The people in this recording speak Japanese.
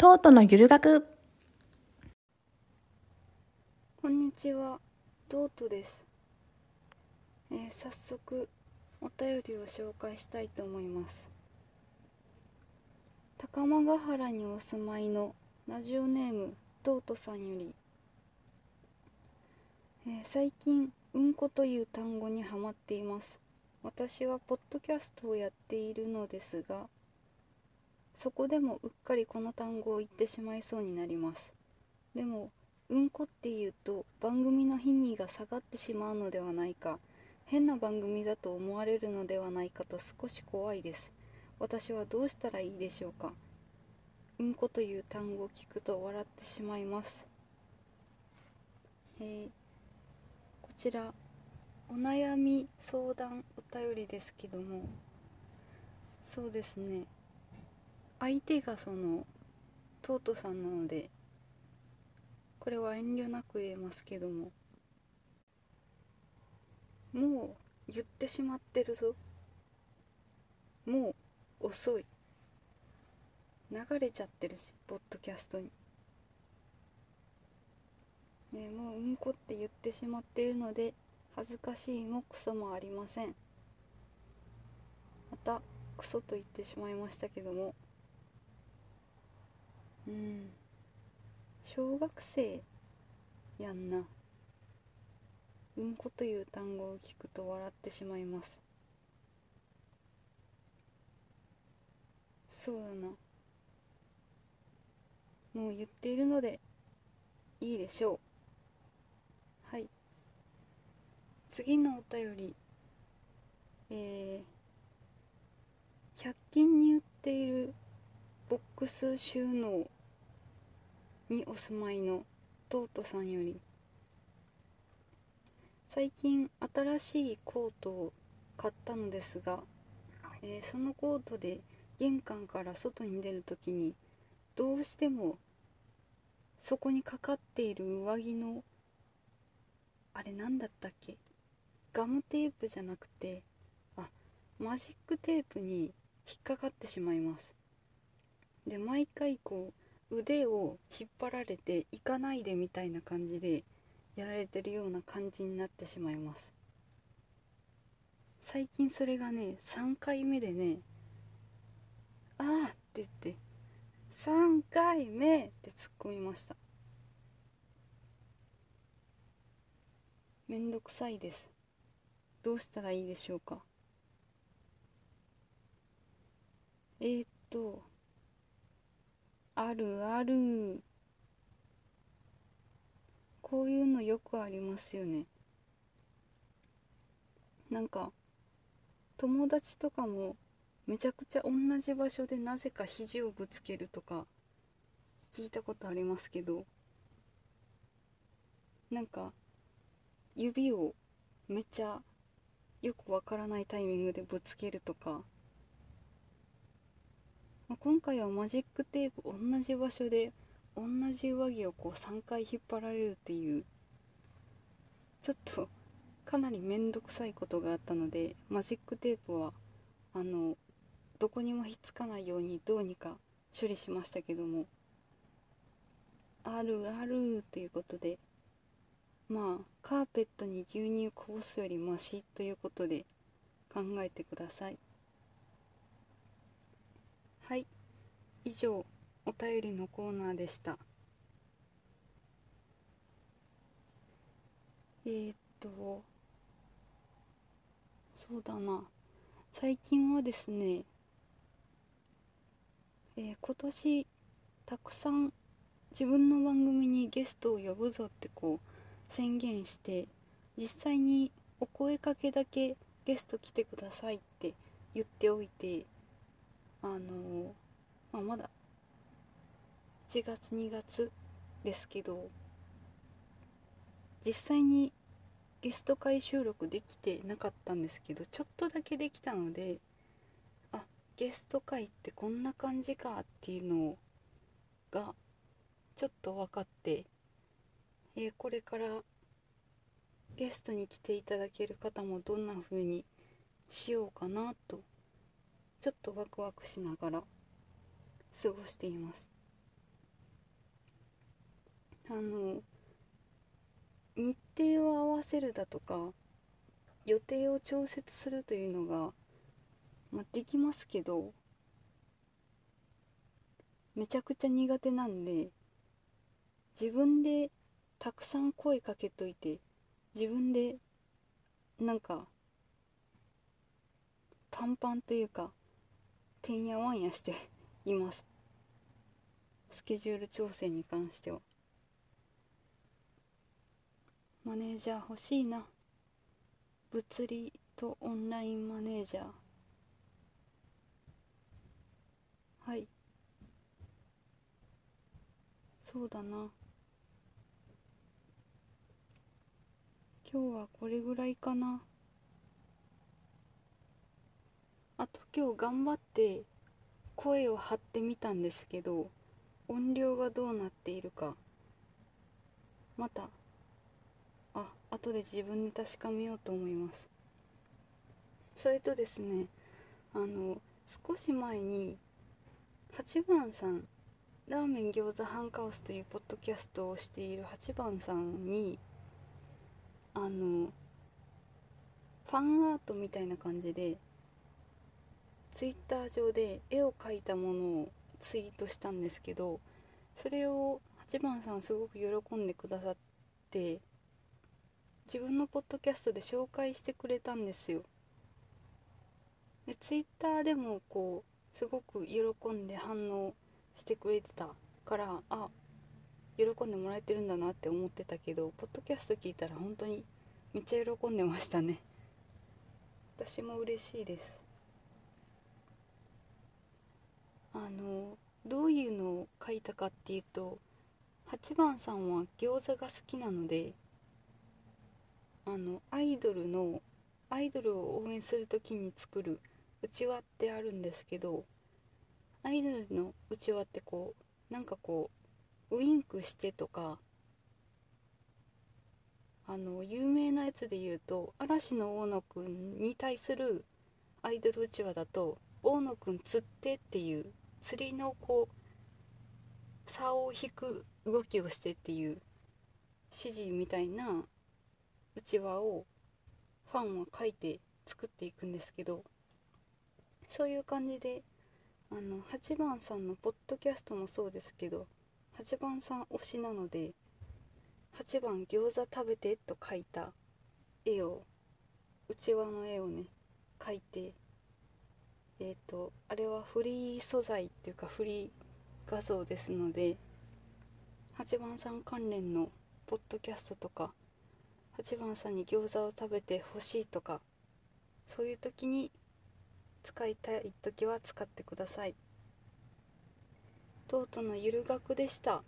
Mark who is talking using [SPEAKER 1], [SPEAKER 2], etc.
[SPEAKER 1] トートのゆる学
[SPEAKER 2] こんにちは、トートです。えー早速お便りを紹介したいと思います。高間ヶ原にお住まいのラジオネームトートさんより、えー最近うんこという単語にハマっています。私はポッドキャストをやっているのですが、そこでもうっかりこの単語を言ってしまいそうになります。でもうんこっていうと番組の品位が下がってしまうのではないか。変な番組だと思われるのではないかと少し怖いです。私はどうしたらいいでしょうか。うんこという単語を聞くと笑ってしまいます。えこちらお悩み相談お便りですけども。そうですね。相手がそのトートさんなのでこれは遠慮なく言えますけどももう言ってしまってるぞ。もう遅い。流れちゃってるしポッドキャストに。ねもううんこって言ってしまっているので恥ずかしいもクソもありません。またクソと言ってしまいましたけどもうん。小学生やんな。うんこという単語を聞くと笑ってしまいます。そうだな。もう言っているのでいいでしょう。はい。次のお便り。えー、100均に売っているボックス収納。にお住まいのトートさんより。最近新しいコートを買ったのですが、えーそのコートで玄関から外に出るときにどうしてもそこにかかっている上着のあれ何だったっけ？ガムテープじゃなくてあマジックテープに引っかかってしまいます。で毎回こう腕を引っ張られて行かないでみたいな感じでやられてるような感じになってしまいます。最近それがね3回目でね「ああ」って言って「3回目!」って突っ込みました。めんどくさいです。どうしたらいいでしょうか。えー、っとあるある。こういうのよくありますよね。なんか友達とかもめちゃくちゃ同じ場所でなぜか肘をぶつけるとか聞いたことありますけどなんか指をめっちゃよくわからないタイミングでぶつけるとかまあ、今回はマジックテープ同じ場所で同じ上着をこう3回引っ張られるっていうちょっとかなり面倒くさいことがあったのでマジックテープはあのどこにもひっつかないようにどうにか処理しましたけどもあるあるということでまあカーペットに牛乳こぼすよりマシということで考えてください。はい。以上お便りのコーナーでした。えー、っとそうだな。最近はですねえー今年たくさん自分の番組にゲストを呼ぶぞってこう宣言して実際にお声かけだけゲスト来てくださいって言っておいてあのまあ、まだ1月2月ですけど実際にゲスト会収録できてなかったんですけどちょっとだけできたのであゲスト会ってこんな感じかっていうのがちょっと分かって、えーこれからゲストに来ていただける方もどんな風にしようかなとちょっとワクワクしながら過ごしています。あの日程を合わせるだとか予定を調節するというのが、まあ、できますけどめちゃくちゃ苦手なんで自分でたくさん声かけといて自分でなんかパンパンというかてんやわんやしていますスケジュール調整に関しては。マネージャー欲しいな。物理とオンラインマネージャー。はい。そうだな。今日はこれぐらいかな。あと今日頑張って声を張ってみたんですけど音量がどうなっているかまたあ後で自分で確かめようと思います。それとですねあの少し前に8番さんラーメン餃子ハンカオスというポッドキャストをしている8番さんにあのファンアートみたいな感じでツイッター上で絵を描いたものをツイートしたんですけどそれを8番さんすごく喜んでくださって自分のポッドキャストで紹介してくれたんですよ。でツイッターでもこうすごく喜んで反応してくれてたからあ喜んでもらえてるんだなって思ってたけどポッドキャスト聞いたら本当にめっちゃ喜んでましたね。私も嬉しいです。あのどういうのを書いたかっていうと8番さんは餃子が好きなのであのアイドルのアイドルを応援する時に作るうちわってあるんですけどアイドルのうちわってこうなんかこうウインクしてとかあの有名なやつで言うと嵐の大野くんに対するアイドルうちわだと「大野くん釣って」っていう釣りのこう竿を引く動きをしてっていう指示みたいなうちわをファンは書いて作っていくんですけどそういう感じであの8番さんのポッドキャストもそうですけど8番さん推しなので8番餃子食べてと書いた絵をうちわの絵をね描いてえっ、ー、とあれはフリー素材っていうかフリー画像ですので8番さん関連のポッドキャストとか8番さんに餃子を食べてほしいとかそういう時に使いたい時は使ってください。とうとうのゆる学でした。